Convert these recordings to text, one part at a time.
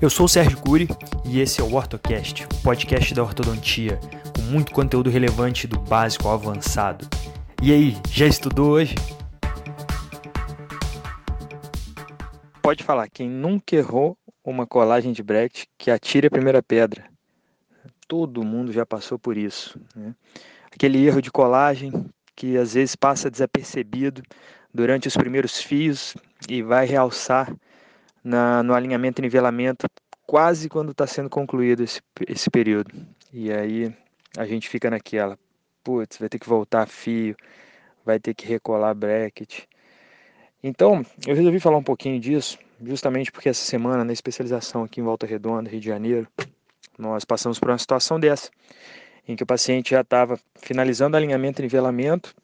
Eu sou o Sérgio Cury e esse é o OrtoCast, o podcast da ortodontia, com muito conteúdo relevante do básico ao avançado. E aí, já estudou hoje? Pode falar, quem nunca errou uma colagem de bracket, que atire a primeira pedra. Todo mundo já passou por isso. Né? Aquele erro de colagem que às vezes passa desapercebido durante os primeiros fios e vai realçar na, no alinhamento e nivelamento quase quando está sendo concluído esse, esse período. E aí a gente fica naquela, putz, vai ter que voltar fio, vai ter que recolar bracket. Então, eu resolvi falar um pouquinho disso, justamente porque essa semana, na especialização aqui em Volta Redonda, Rio de Janeiro, nós passamos por uma situação dessa, em que o paciente já estava finalizando alinhamento e nivelamento,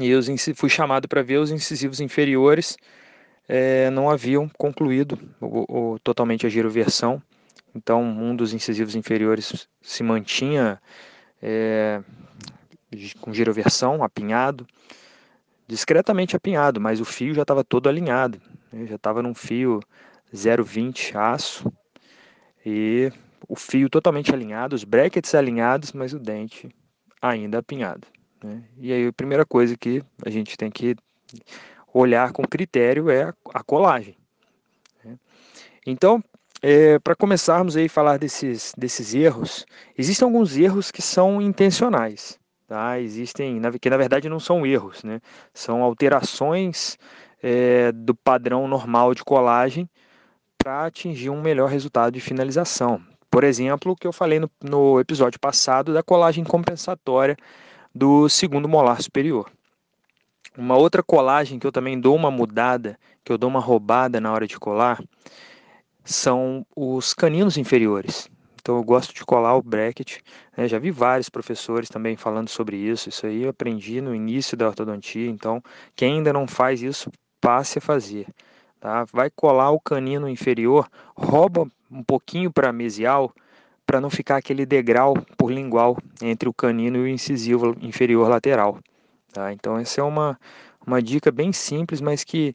e eu fui chamado para ver os incisivos inferiores é, não haviam concluído o, o, totalmente a giroversão. Então, um dos incisivos inferiores se mantinha é, com giroversão, apinhado, discretamente apinhado, mas o fio já estava todo alinhado. Né? Já estava num fio 0,20 aço e o fio totalmente alinhado, os brackets alinhados, mas o dente ainda apinhado. Né? E aí a primeira coisa que a gente tem que olhar com critério é a colagem. Né? Então, é, para começarmos aí a falar desses, desses erros, existem alguns erros que são intencionais. Tá? Existem, que na verdade não são erros, né? são alterações é, do padrão normal de colagem para atingir um melhor resultado de finalização. Por exemplo, o que eu falei no, no episódio passado da colagem compensatória do segundo molar superior. Uma outra colagem que eu também dou uma mudada, que eu dou uma roubada na hora de colar, são os caninos inferiores. Então eu gosto de colar o bracket. Né? Já vi vários professores também falando sobre isso. Isso aí eu aprendi no início da ortodontia. Então quem ainda não faz isso, passe a fazer. Tá? Vai colar o canino inferior, rouba um pouquinho para mesial, para não ficar aquele degrau por lingual entre o canino e o incisivo inferior lateral. Tá? Então essa é uma, uma dica bem simples, mas que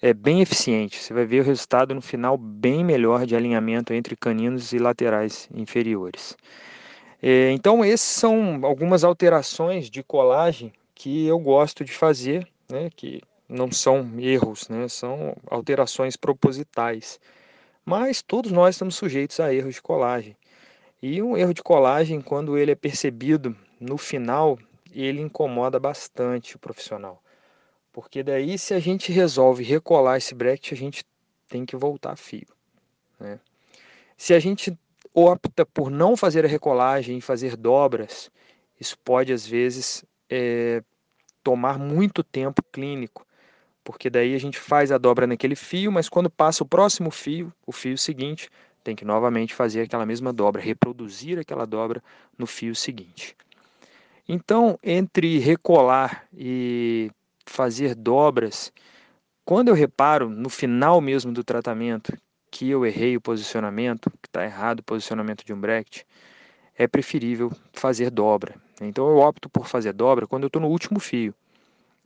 é bem eficiente. Você vai ver o resultado no final bem melhor de alinhamento entre caninos e laterais inferiores. É, então essas são algumas alterações de colagem que eu gosto de fazer, né, que não são erros, né, são alterações propositais. Mas todos nós estamos sujeitos a erros de colagem. E um erro de colagem, quando ele é percebido no final ele incomoda bastante o profissional. Porque daí, se a gente resolve recolar esse bracket, a gente tem que voltar fio. Né? Se a gente opta por não fazer a recolagem e fazer dobras, isso pode às vezes é, tomar muito tempo clínico, porque daí a gente faz a dobra naquele fio, mas quando passa o próximo fio, o fio seguinte, tem que novamente fazer aquela mesma dobra, reproduzir aquela dobra no fio seguinte. Então, entre recolar e fazer dobras, quando eu reparo no final mesmo do tratamento que eu errei o posicionamento, que está errado o posicionamento de um bracket, é preferível fazer dobra. Então eu opto por fazer dobra quando eu estou no último fio.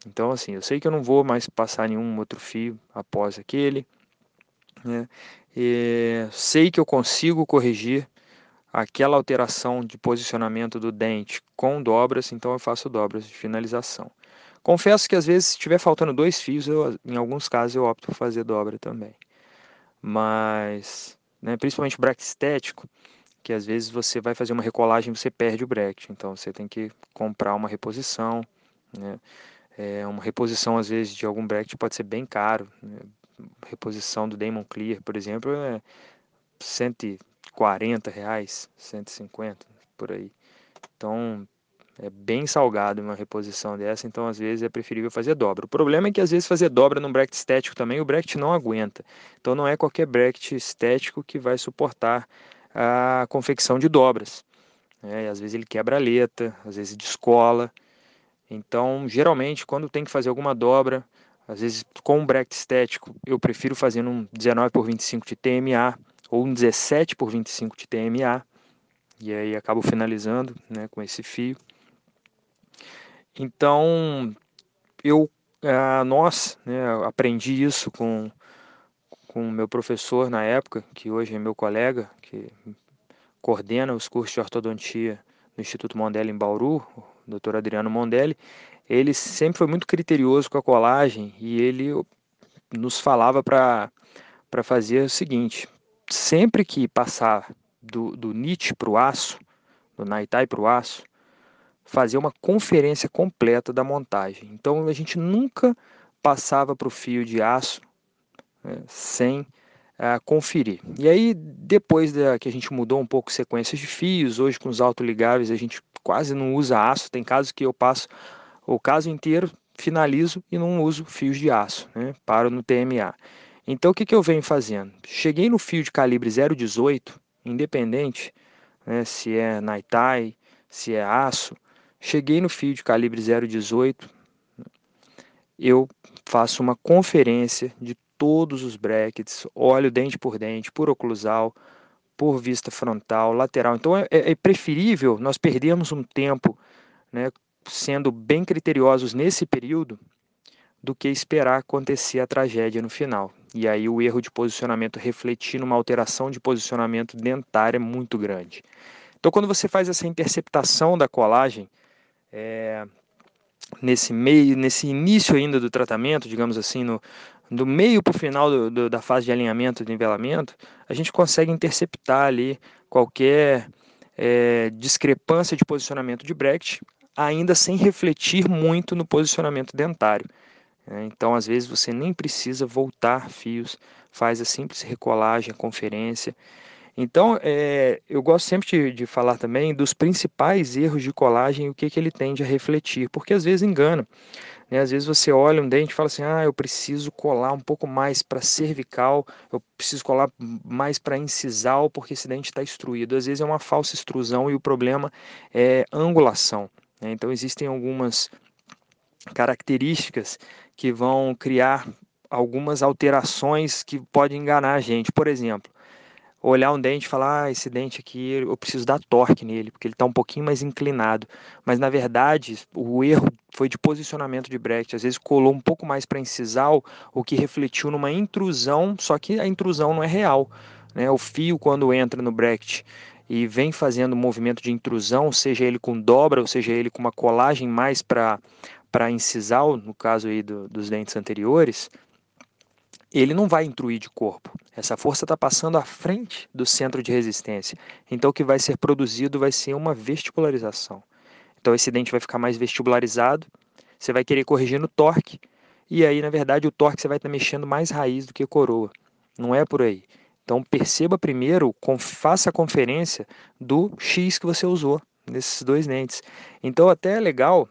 Então assim, eu sei que eu não vou mais passar nenhum outro fio após aquele. Né? sei que eu consigo corrigir aquela alteração de posicionamento do dente com dobras, então eu faço dobras de finalização. Confesso que às vezes, se estiver faltando dois fios, eu, em alguns casos eu opto por fazer dobra também. Mas, né, principalmente bracket estético, que às vezes você vai fazer uma recolagem e você perde o bracket, então você tem que comprar uma reposição. Né? É, uma reposição, às vezes, de algum bracket pode ser bem caro. Né? Reposição do Damon Clear, por exemplo, é 100 140 reais, 150 por aí. Então é bem salgado uma reposição dessa, então às vezes é preferível fazer dobra. O problema é que às vezes fazer dobra num bracket estético também o bracket não aguenta. Então não é qualquer bracket estético que vai suportar a confecção de dobras. É, às vezes ele quebra a letra, às vezes descola. Então, geralmente, quando tem que fazer alguma dobra, às vezes com um bracket estético, eu prefiro fazer num 19 por 25 de TMA, ou um 17 por 25 de TMA, e aí acabo finalizando né, com esse fio. Então, eu, nós, né, aprendi isso com, com o meu professor na época, que hoje é meu colega, que coordena os cursos de ortodontia no Instituto Mondelli em Bauru, o Dr. Adriano Mondelli, ele sempre foi muito criterioso com a colagem e ele nos falava para fazer o seguinte: sempre que passar do, do NIT para o aço, do Naitai para o aço, fazer uma conferência completa da montagem. Então a gente nunca passava para o fio de aço né, sem uh, conferir. E aí, depois da, que a gente mudou um pouco sequências de fios, hoje com os autoligáveis a gente quase não usa aço, tem casos que eu passo o caso inteiro, finalizo e não uso fios de aço, né, paro no TMA. Então o que, que eu venho fazendo? Cheguei no fio de calibre 0,18, independente né, se é Naitai, se é aço, cheguei no fio de calibre 0,18, eu faço uma conferência de todos os brackets, olho dente por dente, por oclusal, por vista frontal, lateral. Então é, é, é preferível nós perdermos um tempo né, sendo bem criteriosos nesse período do que esperar acontecer a tragédia no final. E aí o erro de posicionamento refletir numa alteração de posicionamento dentário é muito grande. Então quando você faz essa interceptação da colagem, é, nesse meio, nesse início ainda do tratamento, digamos assim, no, do meio para o final do, do, da fase de alinhamento e nivelamento, a gente consegue interceptar ali qualquer é, discrepância de posicionamento de bracket, ainda sem refletir muito no posicionamento dentário. É, então, às vezes, você nem precisa voltar fios, faz a simples recolagem, a conferência. Então, é, eu gosto sempre de, de, falar também dos principais erros de colagem e o que, que ele tende a refletir, porque às vezes engana. Né? Às vezes você olha um dente e fala assim: ah, eu preciso colar um pouco mais para cervical, eu preciso colar mais para incisal, porque esse dente está extruído. Às vezes é uma falsa extrusão e o problema é angulação. Né? Então, existem algumas características que vão criar algumas alterações que podem enganar a gente. Por exemplo, olhar um dente e falar, ah, esse dente aqui eu preciso dar torque nele, porque ele está um pouquinho mais inclinado. Mas na verdade, o erro foi de posicionamento de bracket. Às vezes colou um pouco mais para incisal, o que refletiu numa intrusão, só que a intrusão não é real. Né? O fio, quando entra no bracket e vem fazendo um movimento de intrusão, seja ele com dobra, ou seja ele com uma colagem mais para incisal, no caso aí do, dos dentes anteriores, ele não vai intruir de corpo. Essa força está passando à frente do centro de resistência. Então, o que vai ser produzido vai ser uma vestibularização. Então, esse dente vai ficar mais vestibularizado, você vai querer corrigir no torque, e aí, na verdade, o torque você vai estar tá mexendo mais raiz do que coroa. Não é por aí. Então, perceba primeiro, faça a conferência do X que você usou nesses dois dentes. Então, até é legal,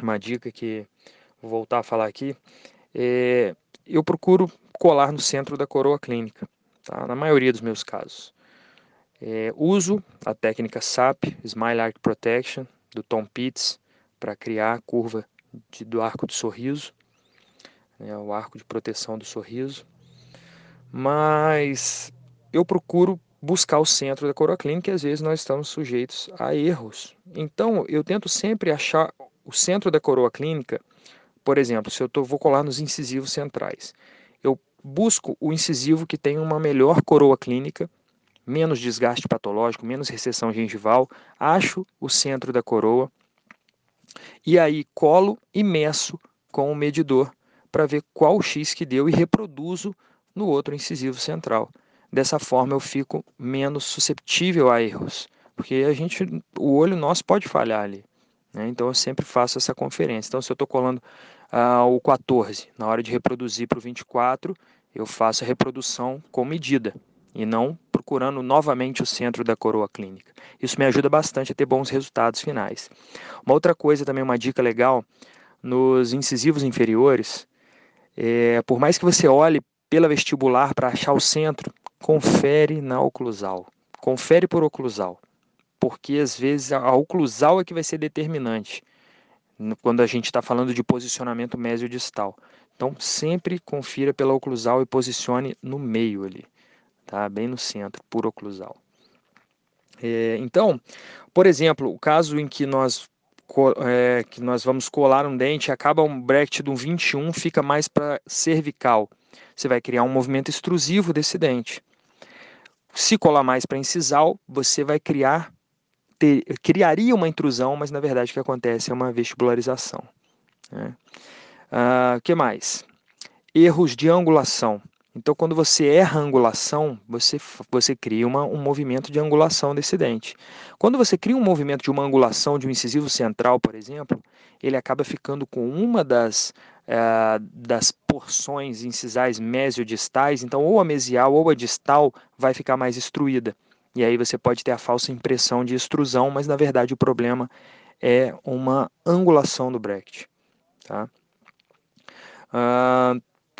uma dica que vou voltar a falar aqui, é, eu procuro colar no centro da coroa clínica, tá? na maioria dos meus casos. É, uso a técnica SAP, Smile Arc Protection, do Tom Pitts, para criar a curva de, do arco de sorriso, né, o arco de proteção do sorriso. Mas eu procuro buscar o centro da coroa clínica e às vezes nós estamos sujeitos a erros. Então eu tento sempre achar o centro da coroa clínica por exemplo, se eu tô, vou colar nos incisivos centrais, eu busco o incisivo que tem uma melhor coroa clínica, menos desgaste patológico, menos recessão gengival, acho o centro da coroa e aí colo e meço com o medidor para ver qual X que deu e reproduzo no outro incisivo central. Dessa forma eu fico menos susceptível a erros, porque a gente, o olho nosso pode falhar ali. Né? Então eu sempre faço essa conferência. Então, se eu estou colando ah, o 14, na hora de reproduzir para o 24, eu faço a reprodução com medida e não procurando novamente o centro da coroa clínica. Isso me ajuda bastante a ter bons resultados finais. Uma outra coisa, também uma dica legal, nos incisivos inferiores, é, por mais que você olhe pela vestibular para achar o centro, confere na oclusal. Confere por oclusal porque às vezes a oclusal é que vai ser determinante quando a gente está falando de posicionamento mesio-distal. Então, sempre confira pela oclusal e posicione no meio ali, tá? bem no centro, por oclusal. É, então, por exemplo, o caso em que nós é, que nós vamos colar um dente, acaba um bracket de um 21, fica mais para cervical. Você vai criar um movimento extrusivo desse dente. Se colar mais para incisal, você vai criar, ter, criaria uma intrusão, mas na verdade o que acontece é uma vestibularização. O né? ah, que mais? Erros de angulação. Então, quando você erra a angulação, você, você cria uma, um movimento de angulação desse dente. Quando você cria um movimento de uma angulação de um incisivo central, por exemplo, ele acaba ficando com uma das, é, das porções incisais mesiodistais, então ou a mesial ou a distal vai ficar mais extruída. E aí você pode ter a falsa impressão de extrusão, mas na verdade o problema é uma angulação do bracket. Tá?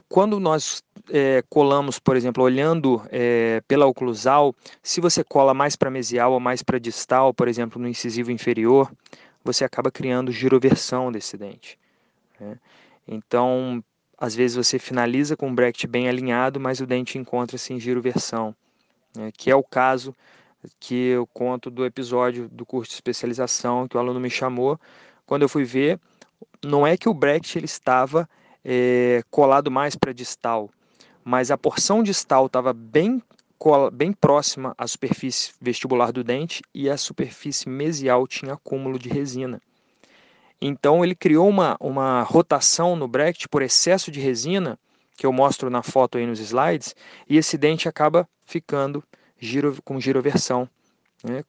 Quando nós é, colamos, por exemplo, olhando é, pela oclusal, se você cola mais para mesial ou mais para distal, por exemplo, no incisivo inferior, você acaba criando giroversão desse dente. Né? Então, às vezes você finaliza com o bracket bem alinhado, mas o dente encontra-se em giroversão, né? que é o caso que eu conto do episódio do curso de especialização que o aluno me chamou. Quando eu fui ver, não é que o bracket ele estava é, colado mais para distal, mas a porção distal estava bem, bem próxima à superfície vestibular do dente e a superfície mesial tinha acúmulo de resina. Então ele criou uma, uma rotação no bracket por excesso de resina, que eu mostro na foto aí nos slides, e esse dente acaba ficando giro, com giroversão. Né?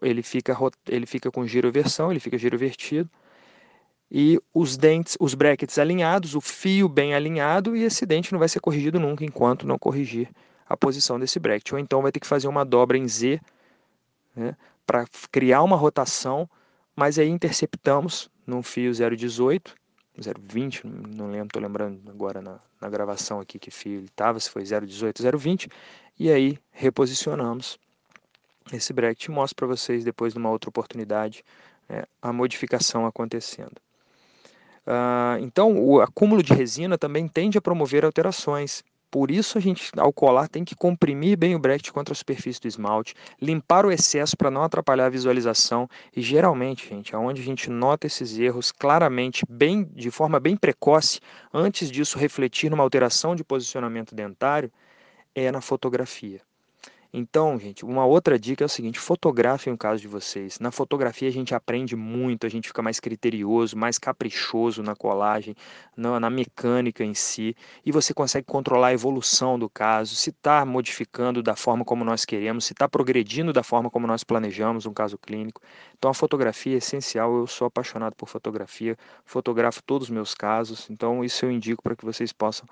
Ele, fica, ele fica com giroversão, ele fica girovertido, e os dentes, os brackets alinhados, o fio bem alinhado e esse dente não vai ser corrigido nunca enquanto não corrigir a posição desse bracket. Ou então vai ter que fazer uma dobra em Z né, para criar uma rotação, mas aí interceptamos num fio 0,18, 0,20, não lembro, estou lembrando agora na, na, gravação aqui que estava, se foi 0,18, 0,20, e aí reposicionamos esse bracket mostro para vocês depois numa outra oportunidade né, a modificação acontecendo. Uh, então, o acúmulo de resina também tende a promover alterações. Por isso, a gente, ao colar, tem que comprimir bem o bracket contra a superfície do esmalte, limpar o excesso para não atrapalhar a visualização. E geralmente, gente, aonde a gente nota esses erros claramente, bem, de forma bem precoce, antes disso refletir numa alteração de posicionamento dentário, é na fotografia. Então, gente, uma outra dica é o seguinte: fotografem o caso de vocês. Na fotografia a gente aprende muito, a gente fica mais criterioso, mais caprichoso na colagem, na, na mecânica em si, e você consegue controlar a evolução do caso, se está modificando da forma como nós queremos, se está progredindo da forma como nós planejamos um caso clínico. Então, a fotografia é essencial. Eu sou apaixonado por fotografia, fotografo todos os meus casos, então isso eu indico para que vocês possam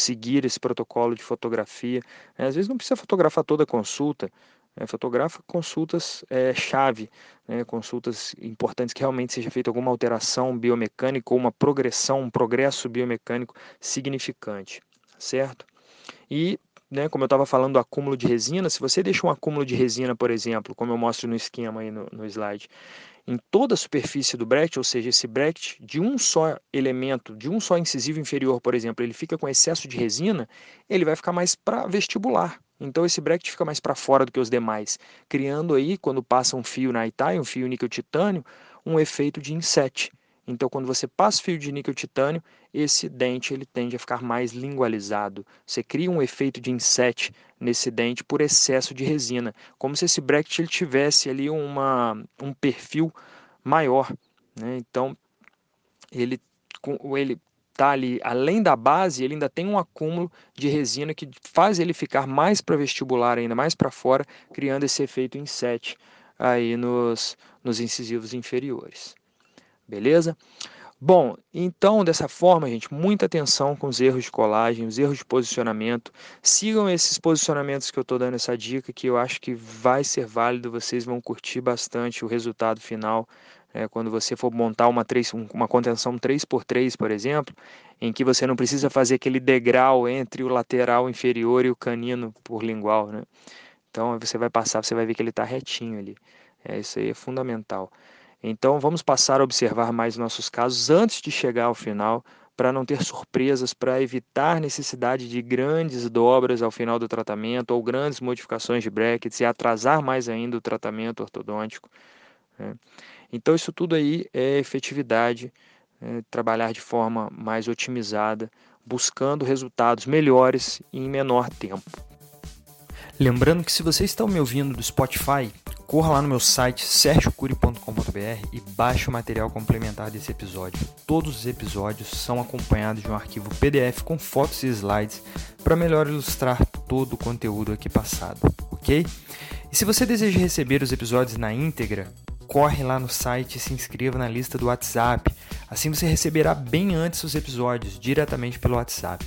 seguir esse protocolo de fotografia. Às vezes não precisa fotografar toda a consulta, né? fotografa consultas é, chave, né? consultas importantes que realmente seja feita alguma alteração biomecânica ou uma progressão, um progresso biomecânico significante, certo? E né, como eu estava falando do acúmulo de resina, se você deixa um acúmulo de resina, por exemplo, como eu mostro no esquema aí no, no slide, em toda a superfície do bracket, ou seja, esse bracket de um só elemento, de um só incisivo inferior, por exemplo, ele fica com excesso de resina, ele vai ficar mais para vestibular. Então esse bracket fica mais para fora do que os demais, criando aí, quando passa um fio na Itai, um fio níquel titânio, um efeito de inset. Então, quando você passa fio de níquel titânio, esse dente ele tende a ficar mais lingualizado. Você cria um efeito de inset nesse dente por excesso de resina, como se esse bracket ele tivesse ali uma, um perfil maior. Né? Então, ele, ele tá ali, além da base, ele ainda tem um acúmulo de resina que faz ele ficar mais para vestibular, ainda mais para fora, criando esse efeito inset aí nos, nos incisivos inferiores. Beleza? Bom, então dessa forma, gente, muita atenção com os erros de colagem, os erros de posicionamento. Sigam esses posicionamentos que eu estou dando essa dica, que eu acho que vai ser válido, vocês vão curtir bastante o resultado final. É, quando você for montar uma, 3, uma contenção 3x3, por exemplo, em que você não precisa fazer aquele degrau entre o lateral inferior e o canino por lingual. Né? Então você vai passar, você vai ver que ele está retinho ali. É, isso aí é fundamental. Então, vamos passar a observar mais nossos casos antes de chegar ao final, para não ter surpresas, para evitar necessidade de grandes dobras ao final do tratamento ou grandes modificações de brackets e atrasar mais ainda o tratamento ortodôntico. Né? Então, isso tudo aí é efetividade, é trabalhar de forma mais otimizada, buscando resultados melhores em menor tempo. Lembrando que se você está me ouvindo do Spotify, corra lá no meu site sergiocuri.com.br e baixe o material complementar desse episódio. Todos os episódios são acompanhados de um arquivo PDF com fotos e slides para melhor ilustrar todo o conteúdo aqui passado, ok? E se você deseja receber os episódios na íntegra, corre lá no site e se inscreva na lista do WhatsApp. Assim você receberá bem antes os episódios, diretamente pelo WhatsApp.